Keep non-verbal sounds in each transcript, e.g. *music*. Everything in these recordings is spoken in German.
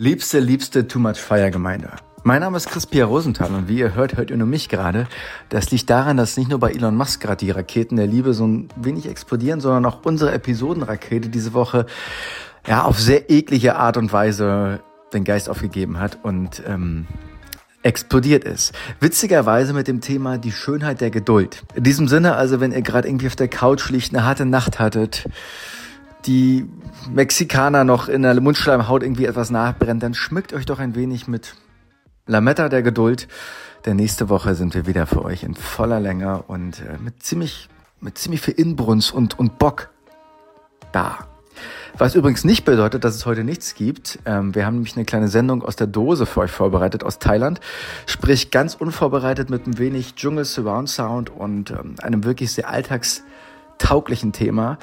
Liebste, liebste Too Much Fire Gemeinde. Mein Name ist Chris-Pierre Rosenthal und wie ihr hört, hört ihr nur mich gerade. Das liegt daran, dass nicht nur bei Elon Musk gerade die Raketen der Liebe so ein wenig explodieren, sondern auch unsere Episodenrakete diese Woche ja auf sehr eklige Art und Weise den Geist aufgegeben hat und ähm, explodiert ist. Witzigerweise mit dem Thema die Schönheit der Geduld. In diesem Sinne also, wenn ihr gerade irgendwie auf der Couch liegt, eine harte Nacht hattet, die Mexikaner noch in der Mundschleimhaut irgendwie etwas nachbrennt, dann schmückt euch doch ein wenig mit Lametta der Geduld. Denn nächste Woche sind wir wieder für euch in voller Länge und äh, mit ziemlich, mit ziemlich viel Inbrunst und, und Bock da. Was übrigens nicht bedeutet, dass es heute nichts gibt. Ähm, wir haben nämlich eine kleine Sendung aus der Dose für euch vorbereitet aus Thailand. Sprich ganz unvorbereitet mit ein wenig Dschungel Surround Sound und ähm, einem wirklich sehr alltagstauglichen Thema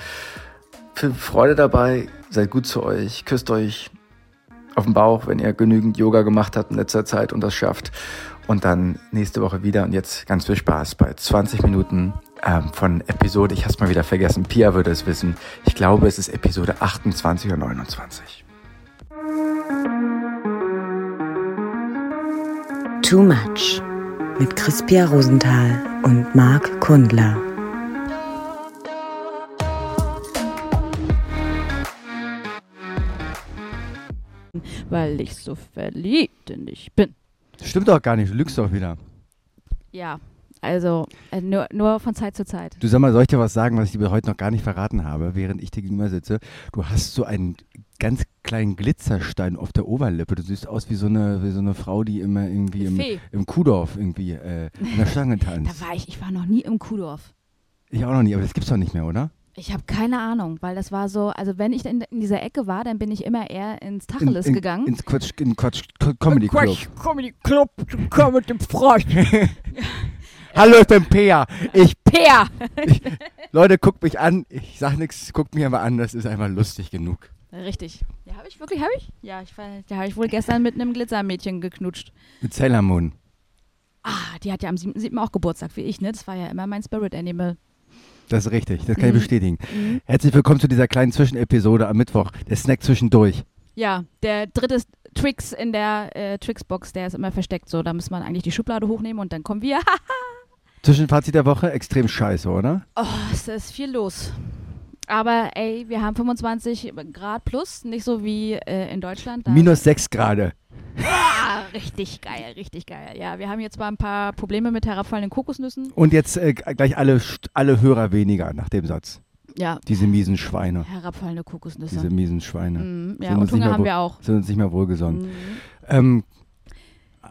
viel Freude dabei, seid gut zu euch, küsst euch auf den Bauch, wenn ihr genügend Yoga gemacht habt in letzter Zeit und das schafft. Und dann nächste Woche wieder und jetzt ganz viel Spaß bei 20 Minuten ähm, von Episode, ich hab's mal wieder vergessen, Pia würde es wissen. Ich glaube, es ist Episode 28 oder 29. Too Much mit Chris-Pia Rosenthal und Marc Kundler. Weil ich so verliebt in dich bin. Stimmt doch gar nicht, du lügst doch wieder. Ja, also äh, nur, nur von Zeit zu Zeit. Du sag mal, soll ich dir was sagen, was ich dir heute noch gar nicht verraten habe, während ich dir gegenüber sitze? Du hast so einen ganz kleinen Glitzerstein auf der Oberlippe. Du siehst aus wie so eine, wie so eine Frau, die immer irgendwie im, im Kuhdorf irgendwie äh, in der Stange *laughs* tanzt. da war ich, ich war noch nie im Kuhdorf. Ich auch noch nie, aber das gibt's doch nicht mehr, oder? Ich habe keine Ahnung, weil das war so, also wenn ich in, in, dieser Ecke war, dann bin ich immer eher ins Tacheles in, in, gegangen. Ins Quatsch, in Quatsch Comedy Club. Quatsch Comedy Club, komm mit dem Frosch. *laughs* Hallo, ich bin Peer. Ich Peer. ich, Leute, guckt mich an. Ich sag nichts, guckt mich aber an, das ist einfach lustig genug. Richtig. Ja, habe ich wirklich, habe ich? Ja, ich, da habe ich wohl gestern mit einem Glitzermädchen geknutscht. Mit Sailor Moon. Ah, die hat ja am 7. auch Geburtstag wie ich, ne? Das war ja immer mein Spirit Animal. Das ist richtig, das kann mhm. ich bestätigen. Mhm. Herzlich willkommen zu dieser kleinen Zwischenepisode am Mittwoch, der Snack zwischendurch. Ja, der dritte Tricks in der äh, Tricks-Box, der ist immer versteckt. So, da muss man eigentlich die Schublade hochnehmen und dann kommen wir. *laughs* Zwischenfazit der Woche, extrem scheiße, oder? Oh, es ist viel los. Aber ey, wir haben 25 Grad plus, nicht so wie äh, in Deutschland. Minus 6 Grad. *laughs* Richtig geil, richtig geil. Ja, wir haben jetzt mal ein paar Probleme mit herabfallenden Kokosnüssen. Und jetzt äh, gleich alle, alle Hörer weniger nach dem Satz. Ja. Diese miesen Schweine. Herabfallende Kokosnüsse. Diese miesen Schweine. Mm, ja, und Hunger haben wir auch. Sind uns nicht mehr wohlgesonnen. Mm. Ähm,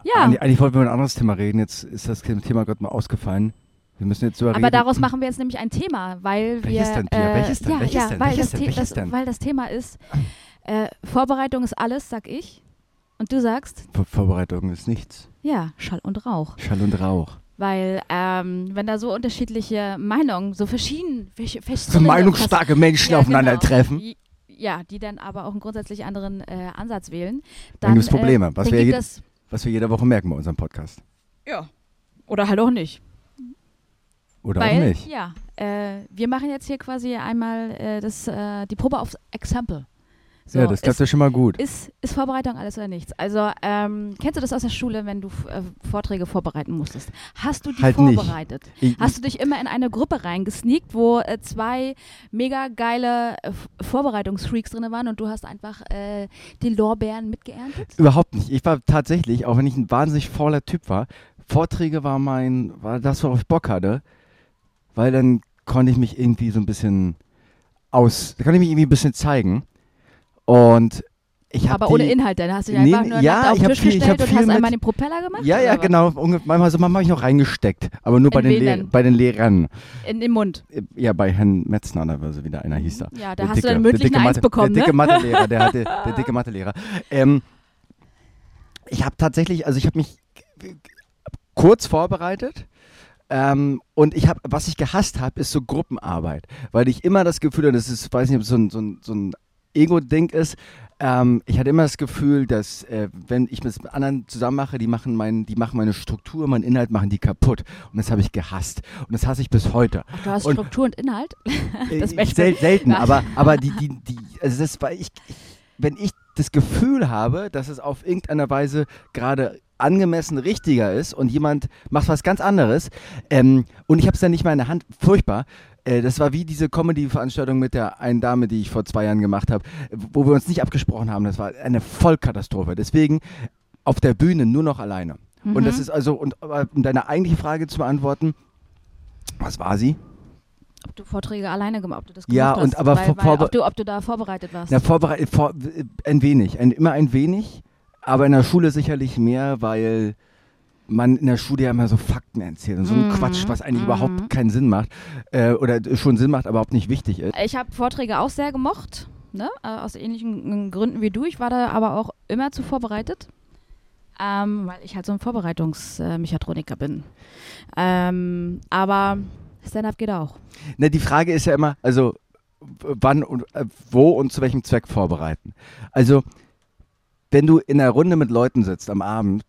ja. Eigentlich, eigentlich wollten wir über ein anderes Thema reden. Jetzt ist das Thema gerade mal ausgefallen. Wir müssen jetzt so Aber daraus machen wir jetzt nämlich ein Thema, weil wir. Welches denn, Pia? Äh, Welches denn? Ja, Welches ja, denn? Weil, Welches das denn? Welches das, denn? weil das Thema ist, äh, Vorbereitung ist alles, sag ich. Und du sagst? Vor Vorbereitung ist nichts. Ja, Schall und Rauch. Schall und Rauch. Weil, ähm, wenn da so unterschiedliche Meinungen, so verschieden, so meinungsstarke Menschen ja, aufeinandertreffen. Genau, ja, die dann aber auch einen grundsätzlich anderen äh, Ansatz wählen. Dann, dann gibt es Probleme, äh, was, wir je, was wir jede Woche merken bei unserem Podcast. Ja. Oder halt auch nicht. Oder Weil, auch nicht. Ja, äh, wir machen jetzt hier quasi einmal äh, das, äh, die Probe aufs Exempel. So, ja, das klappt ja schon mal gut. Ist, ist Vorbereitung alles oder nichts? Also, ähm, kennst du das aus der Schule, wenn du äh, Vorträge vorbereiten musstest? Hast du die halt vorbereitet? Ich, Hast du dich immer in eine Gruppe reingesneakt, wo äh, zwei mega geile äh, Vorbereitungsfreaks drin waren und du hast einfach äh, die Lorbeeren mitgeerntet? Überhaupt nicht. Ich war tatsächlich, auch wenn ich ein wahnsinnig fauler Typ war, Vorträge war mein, war das, worauf ich Bock hatte, weil dann konnte ich mich irgendwie so ein bisschen aus, da konnte ich mich irgendwie ein bisschen zeigen. Und ich Aber ohne Inhalt, dann hast du dich einfach nee, nur ja, auf den Tisch viel, gestellt und hast einmal den Propeller gemacht? Ja, ja, genau. Manchmal, also manchmal habe ich noch reingesteckt, aber nur bei den, Le bei den Lehrern. In den Mund? Ja, bei Herrn Metzner, da war so wieder einer hieß da. Ja, da hast dicke, du dann mündlich eine Eins bekommen, Der dicke ne? Mathelehrer, der, hatte, der dicke *laughs* Mathelehrer. Ähm, ich habe tatsächlich, also ich habe mich kurz vorbereitet. Ähm, und ich habe, was ich gehasst habe, ist so Gruppenarbeit, weil ich immer das Gefühl habe, das ist, weiß nicht, ob es so ein, so ein, so ein Ego-Ding ist. Ähm, ich hatte immer das Gefühl, dass äh, wenn ich mit anderen zusammen mache, die machen, mein, die machen meine Struktur, meinen Inhalt machen die kaputt. Und das habe ich gehasst. Und das hasse ich bis heute. Ach, du hast und, Struktur und Inhalt? *laughs* *laughs* das äh, sel selten, aber, aber die, *laughs* die, die, also das war ich, ich wenn ich das Gefühl habe, dass es auf irgendeiner Weise gerade angemessen richtiger ist und jemand macht was ganz anderes ähm, und ich habe es dann nicht mal in der Hand, furchtbar. Äh, das war wie diese Comedy-Veranstaltung mit der einen Dame, die ich vor zwei Jahren gemacht habe, wo wir uns nicht abgesprochen haben. Das war eine Vollkatastrophe. Deswegen auf der Bühne nur noch alleine. Mhm. Und das ist also, und um deine eigentliche Frage zu beantworten, was war sie? Ob du Vorträge alleine gemacht ob du das gemacht Ja, hast. und aber weil, weil, ob, du, ob du da vorbereitet warst. Na, vorbereitet, vor, ein wenig, ein, immer ein wenig, aber in der Schule sicherlich mehr, weil man in der Schule ja immer so Fakten erzählt und so ein Mhm, Quatsch, was eigentlich mhm. überhaupt keinen Sinn macht äh, oder schon Sinn macht, aber überhaupt nicht wichtig ist. Ich habe Vorträge auch sehr gemocht, ne? äh, aus ähnlichen Gründen wie du. Ich war da aber auch immer zu vorbereitet, ähm, weil ich halt so ein Vorbereitungsmechatroniker bin. Ähm, aber Stand-up geht auch. Na, die Frage ist ja immer, also wann und äh, wo und zu welchem Zweck vorbereiten. Also, wenn du in einer Runde mit Leuten sitzt am Abend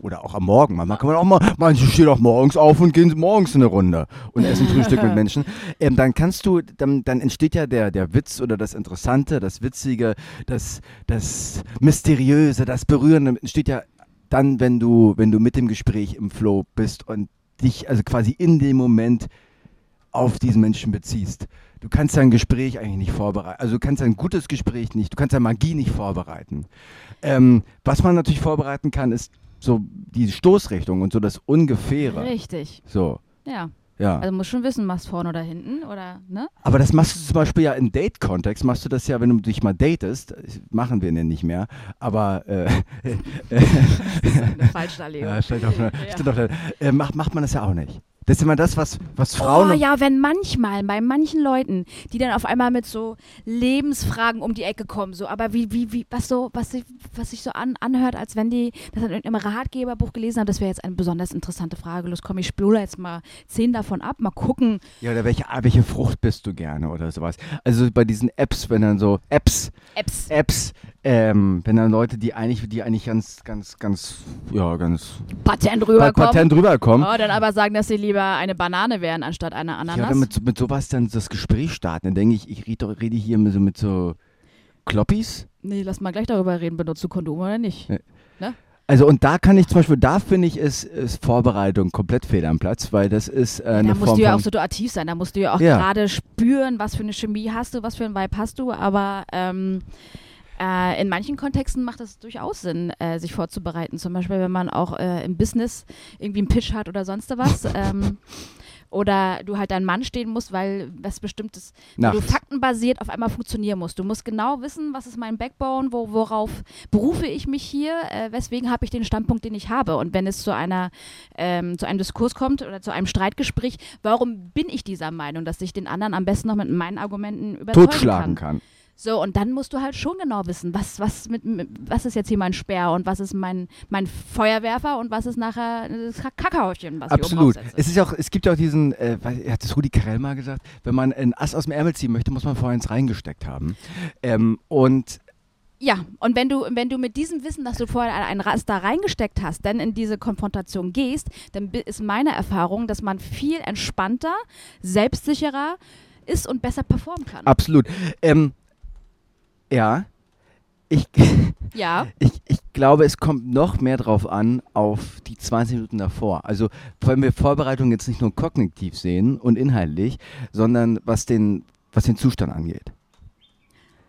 oder auch am Morgen, manchmal kann man auch mal, manche stehen auch morgens auf und gehen morgens in eine Runde und essen Frühstück mit *laughs* Menschen, ähm, dann kannst du, dann, dann entsteht ja der, der Witz oder das Interessante, das Witzige, das, das Mysteriöse, das Berührende entsteht ja dann, wenn du, wenn du mit dem Gespräch im Flow bist und dich also quasi in dem Moment auf diesen Menschen beziehst. Du kannst dein Gespräch eigentlich nicht vorbereiten. Also du kannst ein gutes Gespräch nicht, du kannst deine Magie nicht vorbereiten. Ähm, was man natürlich vorbereiten kann, ist so die Stoßrichtung und so das Ungefähre. Richtig. So, Ja. ja. Also musst schon wissen, machst vorne oder hinten oder ne? Aber das machst du zum Beispiel ja im Date-Kontext, machst du das ja, wenn du dich mal datest, machen wir denn nicht mehr, aber äh, *laughs* *laughs* Eine Falschdarlegung. ja, steht auf der, steht auf der, äh, macht, macht man das ja auch nicht. Das ist immer das, was, was Frauen Oh ja, wenn manchmal, bei manchen Leuten, die dann auf einmal mit so Lebensfragen um die Ecke kommen, so, aber wie, wie, wie, was so, was sich, was sich so an, anhört, als wenn die das in irgendeinem Ratgeberbuch gelesen haben, das wäre jetzt eine besonders interessante Frage. Los, komm, ich spule jetzt mal zehn davon ab, mal gucken. Ja, oder welche, ah, welche Frucht bist du gerne oder sowas. Also bei diesen Apps, wenn dann so Apps, Apps. Apps, ähm, wenn dann Leute, die eigentlich, die eigentlich ganz, ganz, ganz, ja, ganz Patent pat- rüberkommen. patent rüberkommen. Oh, dann aber sagen, dass sie lieber eine Banane wären, anstatt eine Ja, Ananas. oder mit, mit sowas dann das Gespräch starten. Dann denke ich, ich rede, rede hier mit so, mit so Kloppis. nee, lass mal gleich darüber reden, benutzt du Kondome oder nicht? Ja. Also und da kann ich zum Beispiel, da finde ich, ist, ist Vorbereitung komplett fehl am Platz, weil das ist äh, Ja, eine da musst Form du ja auch situativ sein, da musst du ja auch Ja. gerade spüren, was für eine Chemie hast du, was für ein Vibe hast du, aber ähm, äh, in manchen Kontexten macht es durchaus Sinn, äh, sich vorzubereiten. Zum Beispiel, wenn man auch äh, im Business irgendwie einen Pitch hat oder sonst was. *laughs* ähm, oder du halt deinen Mann stehen musst, weil was bestimmtes, wo du faktenbasiert auf einmal funktionieren musst. Du musst genau wissen, was ist mein Backbone, wo, worauf berufe ich mich hier, äh, weswegen habe ich den Standpunkt, den ich habe. Und wenn es zu einer ähm, zu einem Diskurs kommt oder zu einem Streitgespräch, warum bin ich dieser Meinung, dass ich den anderen am besten noch mit meinen Argumenten überzeugen totschlagen kann? kann. So, und dann musst du halt schon genau wissen, was, was, mit, mit, was ist jetzt hier mein Speer und was ist mein, mein Feuerwerfer und was ist nachher das Kackhäufchen, was ich oben Absolut. Es, ist auch, es gibt ja auch diesen, äh, hat das Rudi Carell mal gesagt, wenn man ein Ass aus dem Ärmel ziehen möchte, muss man vorher eins reingesteckt haben. Ähm, und Ja, und wenn du, wenn du mit diesem Wissen, dass du vorher ein Raster reingesteckt hast, dann in diese Konfrontation gehst, dann ist meine Erfahrung, dass man viel entspannter, selbstsicherer ist und besser performen kann. absolut. Ähm, ja, ich, *laughs* Ja, ich, ich glaube, es kommt noch mehr drauf an, auf die 20 Minuten davor. Also, wenn wir Vorbereitung jetzt nicht nur kognitiv sehen und inhaltlich, sondern was den, was den Zustand angeht.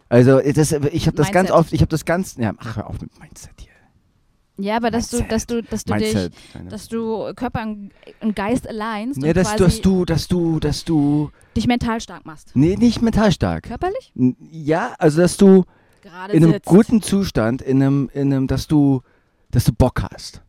Also, das, ich habe das ganz Mindset. oft, ich habe das ganz, ja, ach, hör auf mit Mindset hier. Ja, aber dass du, Mindset. dass du, dass du dich, Mindset. Deine- dass du Körper und Geist alignst und dass, quasi dass du, dass du, dass du, dich mental stark machst. nee, nicht mental stark. Körperlich? Ja, also dass du Gerade in einem sitzt. guten Zustand, in einem, in einem, dass du, dass du Bock hast.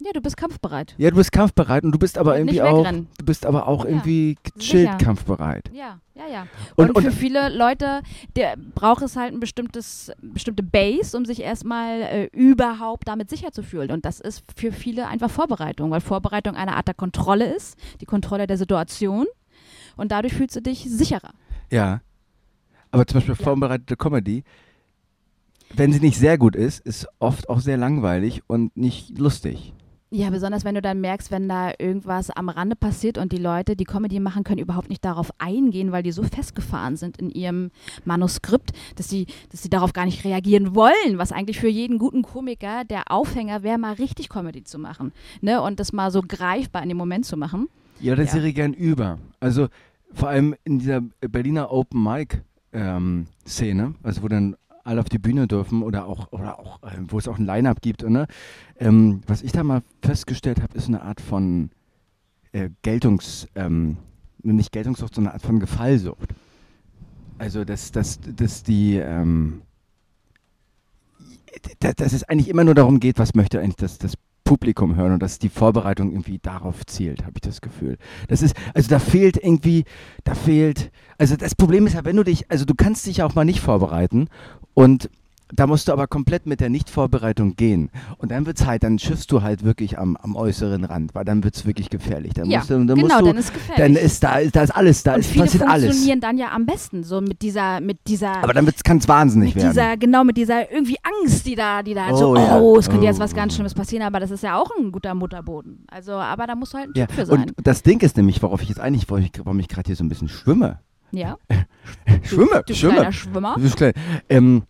Ja, du bist kampfbereit. Ja, du bist kampfbereit und du bist aber irgendwie auch, du bist aber auch Ja, irgendwie gechillt sicher. kampfbereit. Ja, ja, ja. Und- Und, und- für viele Leute der braucht es halt ein bestimmtes, bestimmte Base, um sich erstmal äh, überhaupt damit sicher zu fühlen. Und das ist für viele einfach Vorbereitung, weil Vorbereitung eine Art der Kontrolle ist, die Kontrolle der Situation. Und dadurch fühlst du dich sicherer. Ja. Aber zum Beispiel Ja. vorbereitete Comedy, wenn sie nicht sehr gut ist, ist oft auch sehr langweilig und nicht lustig. Ja, besonders wenn du dann merkst, wenn da irgendwas am Rande passiert und die Leute, die Comedy machen, können überhaupt nicht darauf eingehen, weil die so festgefahren sind in ihrem Manuskript, dass sie, dass sie darauf gar nicht reagieren wollen, was eigentlich für jeden guten Komiker der Aufhänger wäre, mal richtig Comedy zu machen. Ne? Und das mal so greifbar in dem Moment zu machen. Ja, das ja. ich gern über. Also vor allem in dieser Berliner Open Mic ähm, Szene, also wo dann alle auf die Bühne dürfen oder auch, oder auch äh, wo es auch ein Line-Up gibt. Ne? Ähm, was ich da mal festgestellt habe, ist eine Art von äh, Geltungs, ähm, nicht Geltungssucht, sondern eine Art von Gefallsucht. Also, dass, dass, dass die, ähm, dass es eigentlich immer nur darum geht, was möchte eigentlich das, das Publikum hören und dass die Vorbereitung irgendwie darauf zielt, habe ich das Gefühl. Das ist, also da fehlt irgendwie, da fehlt, also das Problem ist ja, wenn du dich, also du kannst dich auch mal nicht vorbereiten und da musst du aber komplett mit der Nichtvorbereitung gehen. Und dann wird es halt, dann schiffst du halt wirklich am, am äußeren Rand, weil dann wird es wirklich gefährlich. Dann ja, musst du, dann genau, musst du, dann ist gefährlich. Dann ist da, da ist alles, da und ist, viele passiert alles. funktionieren dann ja am besten, so mit dieser, mit dieser. Aber dann kann es wahnsinnig mit werden. dieser, genau, mit dieser irgendwie Angst, die da, die da Oh, so, ja. oh, es könnte jetzt Oh. was ganz Schlimmes passieren, aber das ist ja auch ein guter Mutterboden. Also, aber da musst du halt ein ja. Typ für sein. Und das Ding ist nämlich, worauf ich jetzt eigentlich, warum ich, warum ich gerade hier so ein bisschen schwimme. Ja. *laughs* schwimme, Du schwimme. kleiner Schwimmer. Du bist klein. Ähm,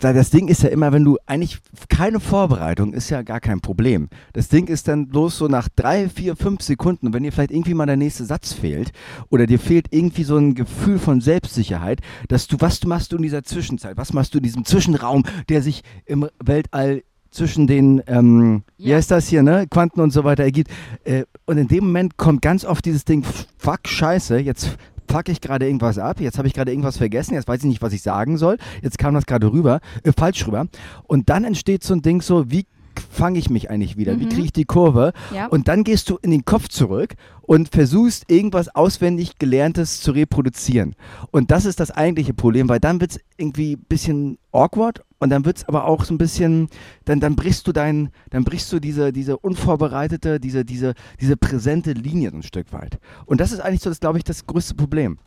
da- das Ding ist ja immer, wenn du eigentlich keine Vorbereitung ist ja gar kein Problem. Das Ding ist dann bloß so nach drei, vier, fünf Sekunden, wenn dir vielleicht irgendwie mal der nächste Satz fehlt oder dir fehlt irgendwie so ein Gefühl von Selbstsicherheit, dass du, was machst du in dieser Zwischenzeit? Was machst du in diesem Zwischenraum, der sich im Weltall zwischen den, ähm, wie Ja. heißt das hier, ne, Quanten und so weiter ergibt. Äh, und in dem Moment kommt ganz oft dieses Ding, fuck, scheiße, jetzt fuck ich gerade irgendwas ab, jetzt habe ich gerade irgendwas vergessen, jetzt weiß ich nicht, was ich sagen soll, jetzt kam das gerade rüber, äh, falsch rüber. Und dann entsteht so ein Ding so, wie fange ich mich eigentlich wieder, wie Mhm. kriege ich die Kurve? Ja. Und dann gehst du in den Kopf zurück und versuchst irgendwas auswendig Gelerntes zu reproduzieren. Und das ist das eigentliche Problem, weil dann wird es irgendwie ein bisschen awkward und dann wird es aber auch so ein bisschen, dann, dann brichst du dein, dann brichst du diese, diese unvorbereitete, diese, diese, diese präsente Linie so ein Stück weit. Und das ist eigentlich so, das glaube ich, das größte Problem.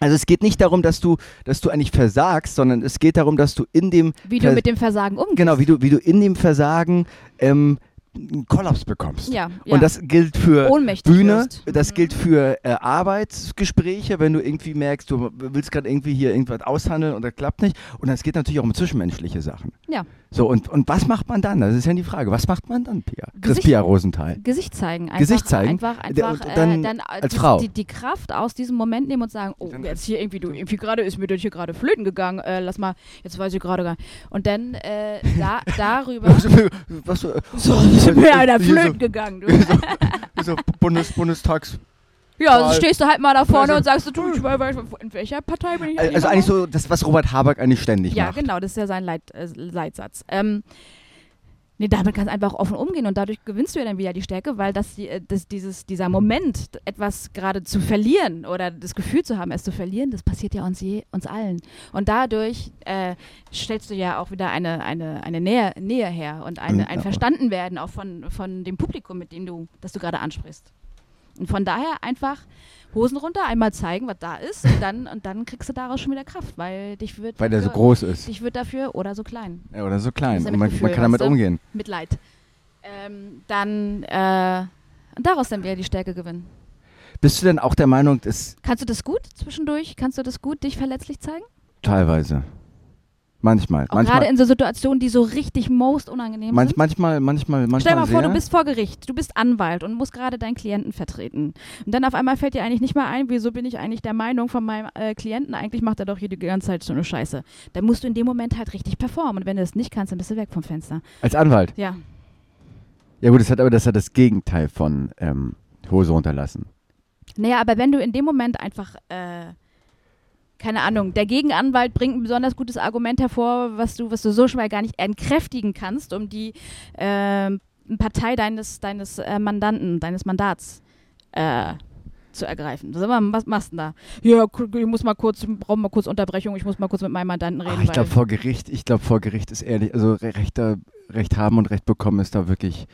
Also es geht nicht darum, dass du, dass du eigentlich versagst, sondern es geht darum, dass du in dem Wie du Vers- mit dem Versagen umgehst. Genau, wie du, wie du in dem Versagen ähm, einen Kollaps bekommst. Ja, ja. Und das gilt für Ohnmächtig Bühne, wirst. das Mhm. gilt für äh, Arbeitsgespräche, wenn du irgendwie merkst, du willst gerade irgendwie hier irgendwas aushandeln und das klappt nicht. Und das geht natürlich auch um zwischenmenschliche Sachen. Ja. So, und, und was macht man dann? Das ist ja die Frage. Was macht man dann, Pia? Chris Gesicht- Pia Rosenthal. Gesicht zeigen. Einfach, Gesicht zeigen? Einfach, Der- einfach und dann äh, dann als die, Frau. Die, die Kraft aus diesem Moment nehmen und sagen, oh, Dann- jetzt hier irgendwie, du, irgendwie gerade ist mir das hier gerade flöten gegangen, äh, lass mal, jetzt weiß ich gerade gar nicht. Und dann äh, da, *laughs* darüber, was, äh, so, ist mir einer flöten gegangen, du. so Bundes, Bundestags. Ja, so Wahl. stehst du halt mal da vorne Also- und sagst, du, ich weiß, in welcher Partei bin ich Also eigentlich so das, was Robert Habeck eigentlich ständig Ja, macht. genau, das ist ja sein Leit, äh, Leitsatz. Ähm, nee, damit kannst du einfach offen umgehen und dadurch gewinnst du ja dann wieder die Stärke, weil das, äh, das dieses, dieser Moment, etwas gerade zu verlieren oder das Gefühl zu haben, es zu verlieren, das passiert ja uns, je, uns allen. Und dadurch äh, stellst du ja auch wieder eine, eine, eine Nähe, Nähe her und eine, Mhm, ein. Verstandenwerden auch von, von dem Publikum, mit dem du, das du gerade ansprichst. Und von daher einfach Hosen runter, einmal zeigen, was da ist und dann, und dann kriegst du daraus schon wieder Kraft, weil dich wird Weil der so groß ist. ich würde dafür oder so klein. Ja, oder so klein. Ja Und man, mit man Gefühl, kann damit umgehen. Mitleid. Ähm, dann äh, und daraus dann wieder die Stärke gewinnen. Bist du denn auch der Meinung, dass Kannst du das gut zwischendurch? Kannst du das gut, dich verletzlich zeigen? teilweise, manchmal, Auch gerade manchmal, in so Situationen, die so richtig most unangenehm manch, sind. manchmal, manchmal, manchmal Stell mal vor, du bist vor Gericht, du bist Anwalt und musst gerade deinen Klienten vertreten. Und dann auf einmal fällt dir eigentlich nicht mehr ein, wieso bin ich eigentlich der Meinung von meinem äh, Klienten, eigentlich macht er doch hier die ganze Zeit so eine Scheiße. Dann musst du in dem Moment halt richtig performen. Und wenn du das nicht kannst, dann bist du weg vom Fenster. als Anwalt. Ja. Ja gut, das hat aber das hat das Gegenteil von ähm, Hose runterlassen. Naja, aber wenn du in dem Moment einfach, äh, keine Ahnung, der Gegenanwalt bringt ein besonders gutes Argument hervor, was du, was du so schwer gar nicht entkräftigen kannst, um die ähm, Partei deines, deines äh, Mandanten, deines Mandats äh, zu ergreifen. Sag mal, was machst du denn da? Ja, ich muss mal kurz, brauche mal kurz Unterbrechung, ich muss mal kurz mit meinem Mandanten reden. Ach, ich glaube vor Gericht, ich glaube vor Gericht ist ehrlich, also Re- Recht, Recht haben und Recht bekommen ist da wirklich,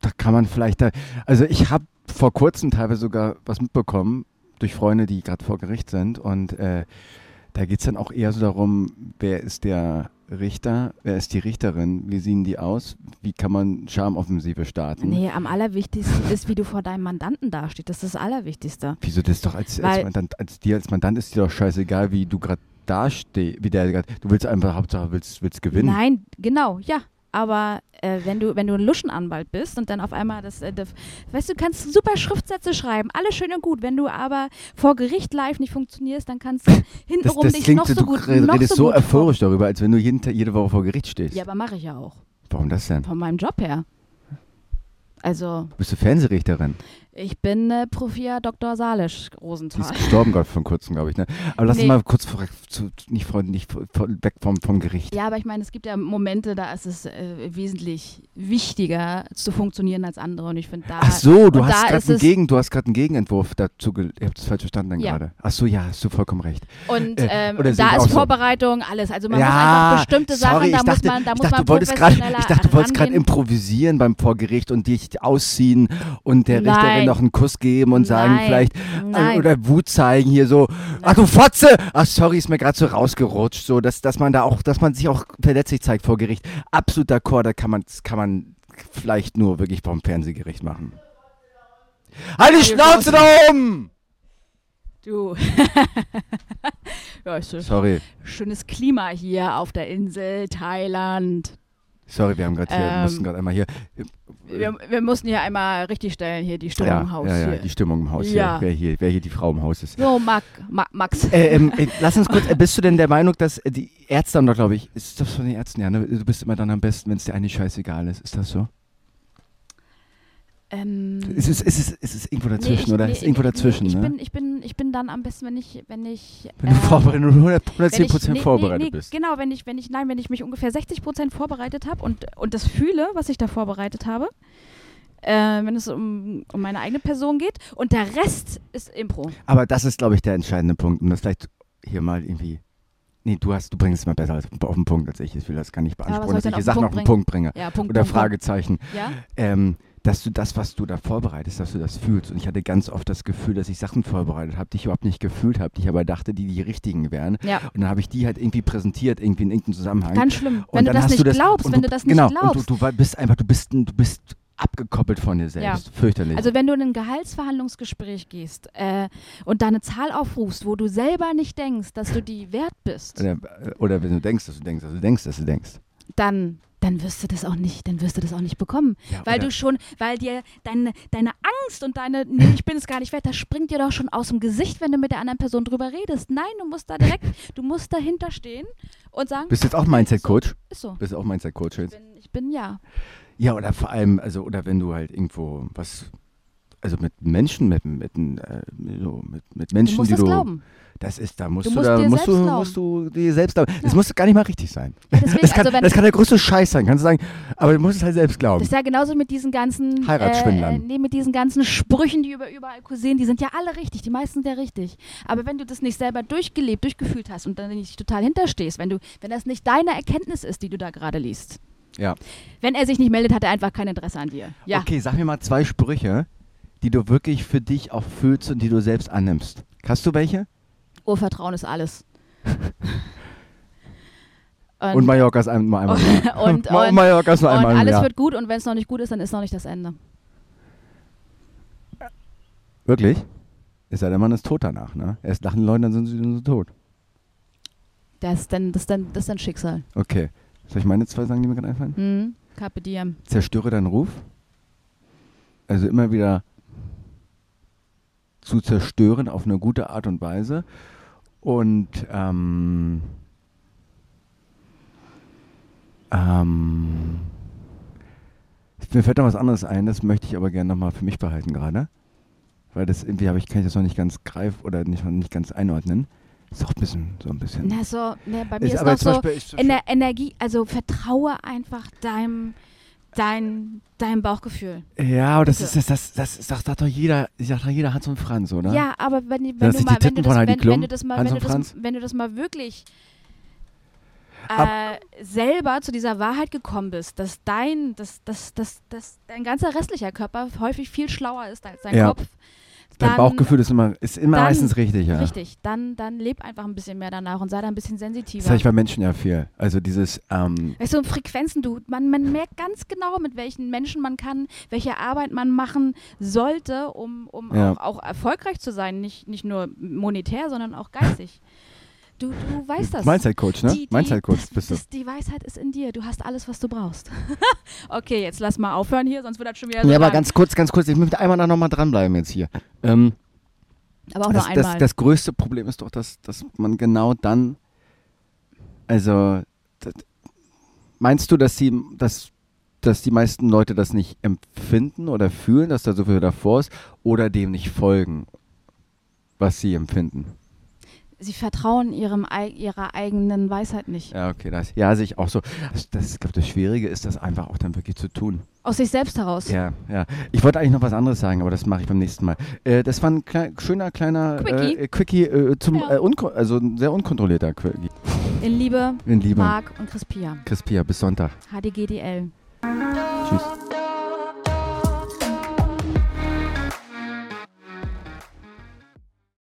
da kann man vielleicht da, also ich habe vor kurzem teilweise sogar was mitbekommen durch Freunde, die gerade vor Gericht sind und äh, Da geht es dann auch eher so darum, wer ist der Richter, wer ist die Richterin, wie sehen die aus, wie kann man Charmoffensive starten. Nee, am allerwichtigsten ist, wie du vor deinem Mandanten dastehst. Das ist das Allerwichtigste. Wieso das ist doch als, als Mandant, als dir als Mandant ist dir doch scheißegal, wie du gerade dastehst, wie der du willst einfach Hauptsache willst, willst gewinnen. Nein, genau, ja. Aber äh, wenn du wenn du ein Luschenanwalt bist und dann auf einmal das, äh, das, weißt du, du kannst super Schriftsätze schreiben, alles schön und gut. Wenn du aber vor Gericht live nicht funktionierst, dann kannst du *laughs* Das, hintenrum das dich klingt noch so, so du gut, noch redest so, so euphorisch darüber, als wenn du jeden, jede Woche vor Gericht stehst. Ja, aber mache ich ja auch Warum das denn? von meinem Job her. Also Bist du Fernsehrichterin? Ich bin äh, Profia Dr. Salisch Rosenthal. ist gestorben gerade vor kurzem, glaube ich. Ne? Aber lass uns Nee. mal kurz vor, zu, nicht, vor, nicht vor, weg vom, vom Gericht. Ja, aber ich meine, es gibt ja Momente, da ist es äh, wesentlich wichtiger zu funktionieren als andere und ich finde da Ach so, du hast da gerade einen, Gegen, du hast gerade einen Gegenentwurf dazu. Ich habe das falsch verstanden dann Ja. gerade. Ach so, ja, hast du vollkommen recht. Und Äh, ähm, da ist so. Vorbereitung, alles. Also man ja, muss einfach bestimmte Sachen, sorry, da ich dachte, muss man, da ich muss dachte, man du wolltest gerade, professioneller ich dachte, du wolltest gerade improvisieren beim Vorgericht und dich ausziehen und der Richterin Nein. noch einen Kuss geben und sagen Nein. vielleicht Nein. äh, oder Wut zeigen hier so. Ach du Fotze! Ach sorry, ist mir gerade so rausgerutscht, so dass, dass man da auch, dass man sich auch verletzlich zeigt vor Gericht. Absolut d'accord, da kann man, kann man vielleicht nur wirklich vom Fernsehgericht machen. Halt die Schnauze da oben! Du. *laughs* ja, ist so Sorry, schönes Klima hier auf der Insel Thailand. Sorry, wir haben gerade hier, Ähm, mussten gerade einmal hier. Wir, wir mussten hier einmal richtig stellen, hier die Stimmung ja, im Haus. ja, ja, hier. die Stimmung im Haus Ja. hier, wer hier, wer hier die Frau im Haus ist. So, Mac, Ma, Max. Äh, ähm, äh, lass uns kurz, äh, bist du denn der Meinung, dass äh, die Ärzte haben doch, glaube ich, ist das von den Ärzten, ja, ne? du bist immer dann am besten, wenn es dir eigentlich scheißegal ist, ist das so? Ähm, Ist es, ist es, ist es irgendwo dazwischen, ich- oder? ist irgendwo nee, dazwischen, ich ne? Bin, ich, bin, ich bin dann am besten, wenn ich, wenn ich. wenn du äh, vorbereitet, wenn du 100, wenn 110 ich- Prozent nee, vorbereitet nee, nee, bist. Genau, wenn ich, wenn ich, nein, wenn ich mich ungefähr 60 Prozent vorbereitet habe und, und das fühle, was ich da vorbereitet habe, äh, wenn es um, um meine eigene Person geht und der Rest ist Impro. Aber das ist, glaube ich, der entscheidende Punkt, um das vielleicht hier mal irgendwie. Nee, du hast, du bringst es mal besser auf den Punkt als ich. Ich will das gar nicht beanspruchen, ich dass ich hier Sachen auf den Punkt bringe. Ja, Punkt. Oder Punkt, Fragezeichen. Ja? ähm, dass du das, was du da vorbereitest, dass du das fühlst. Und ich hatte ganz oft das Gefühl, dass ich Sachen vorbereitet habe, die ich überhaupt nicht gefühlt habe, die ich aber dachte, die die richtigen wären. ja, Und dann habe ich die halt irgendwie präsentiert, irgendwie in irgendeinem Zusammenhang. ganz schlimm. und Wenn du das nicht du glaubst, und wenn du das nicht genau, glaubst. Und du, du bist einfach, du bist, du bist abgekoppelt von dir selbst. Fürchterlich. Also wenn du in ein Gehaltsverhandlungsgespräch gehst äh, und da eine Zahl aufrufst, wo du selber nicht denkst, dass du die wert bist, oder, oder wenn du denkst, dass du denkst, dass du denkst, dass du denkst. dann dann wirst du das auch nicht, dann wirst du das auch nicht bekommen, Ja, weil du schon, weil dir deine deine Angst und deine nee, *laughs* ich bin es gar nicht wert, das springt dir doch schon aus dem Gesicht, wenn du mit der anderen Person drüber redest. Nein, du musst da direkt, *laughs* du musst dahinter stehen und sagen, Bist du jetzt auch Mindset-Coach? ist so. Bist du auch Mindset-Coach Ich jetzt? bin, ich bin ja. Ja, oder vor allem, also, oder wenn du halt irgendwo was, also mit Menschen, mit, mit, äh, so, mit, mit Du Menschen, musst die das du, glauben. Das ist, da musst Du du, musst da, dir musst selbst du, musst du dir selbst glauben. Das Ja. muss gar nicht mal richtig sein. Deswegen, Das kann, also das kann der größte Scheiß sein, kannst du sagen, aber du musst es halt selbst Das glauben. ist ja genauso mit diesen ganzen Heiratsschwindlern. Äh, nee, mit diesen ganzen Sprüchen, die über überall kursieren, die sind ja alle richtig, die meisten sind ja richtig. Aber wenn du das nicht selber durchgelebt, durchgefühlt hast und dann nicht total hinterstehst, wenn du, wenn das nicht deine Erkenntnis ist, die du da gerade liest. Ja. Wenn er sich nicht meldet, hat er einfach kein Interesse an dir. Ja. Okay, sag mir mal zwei Sprüche, die du wirklich für dich auch fühlst und die du selbst annimmst. Hast du welche? Urvertrauen ist alles. *laughs* Und, Mallorca ist einmal *laughs* Jahr. und, *laughs* Ma- und, Mallorca ist nur und einmal im alles Jahr. wird gut und wenn es noch nicht gut ist, dann ist noch nicht das Ende. Wirklich? Es sei denn, man ist tot danach, ne? Erst lachen die Leute, dann sind sie dann so tot. Das ist dann, das dann, das dann Schicksal. Okay. Soll ich meine zwei sagen, die mir gerade einfallen? Hm? Carpe diem. Zerstöre deinen Ruf. Also immer wieder zu zerstören auf eine gute Art und Weise. Und ähm, ähm, mir fällt noch was anderes ein, das möchte ich aber gerne nochmal für mich behalten gerade. Weil das irgendwie habe ich, kann ich das noch nicht ganz greifen oder nicht, nicht ganz einordnen. Ist auch ein bisschen so ein bisschen. Na so, ne, bei mir ist, aber noch so, Beispiel, der Energie, also vertraue einfach deinem, dein, deinem Bauchgefühl. Ja, aber das Bitte. ist das, das, das sagt, doch jeder, sagt doch jeder Hans und Franz, oder? Ja, aber wenn, wenn, das du mal, wenn, du das, wenn, wenn, du das mal, wenn, du das, wenn du das mal wirklich äh, selber zu dieser Wahrheit gekommen bist, dass dein, dass, dass, dass, dass dein ganzer restlicher Körper häufig viel schlauer ist als dein Ja. Kopf, Dein dann- Bauchgefühl ist immer, ist immer dann- meistens richtig, ja. Richtig, dann, dann leb einfach ein bisschen mehr danach und sei da ein bisschen sensitiver. Das habe ich bei Menschen ja viel. Also dieses, ähm, Weißt du, Frequenzen, du, man, man merkt ganz genau, mit welchen Menschen man kann, welche Arbeit man machen sollte, um, um Ja. auch, auch erfolgreich zu sein. Nicht, nicht nur monetär, sondern auch geistig. Du, du weißt das. Mindset-Coach, ne? Die- die- Mindset-Coach das- bist du. das- *laughs* Die Weisheit ist in dir. Du hast alles, was du brauchst. *laughs* okay, jetzt lass mal aufhören hier, sonst wird das schon wieder so Ja, aber lang. ganz kurz, ganz kurz, ich möchte einmal noch mal dranbleiben jetzt hier. Ähm, aber auch das, nur das, einmal. das größte Problem ist doch, dass, dass man genau dann, also, das, meinst du, dass sie, dass, dass die meisten Leute das nicht empfinden oder fühlen, dass da so viel davor ist, oder dem nicht folgen, was sie empfinden? Sie vertrauen ihrem, ihrer eigenen Weisheit nicht. Ja, okay, das, ja, sehe ich auch so. Das, das, ich glaube, das Schwierige ist, das einfach auch dann wirklich zu tun. Aus sich selbst heraus. Ja, ja. Ich wollte eigentlich noch was anderes sagen, aber das mache ich beim nächsten Mal. Äh, das war ein klei schöner kleiner Quickie. Äh, Quickie äh, zum Ja. äh, also ein sehr unkontrollierter Quickie. In Liebe, In Liebe. Marc und Chris Pia. Chris Pia, bis Sonntag. HDGDL. Tschüss.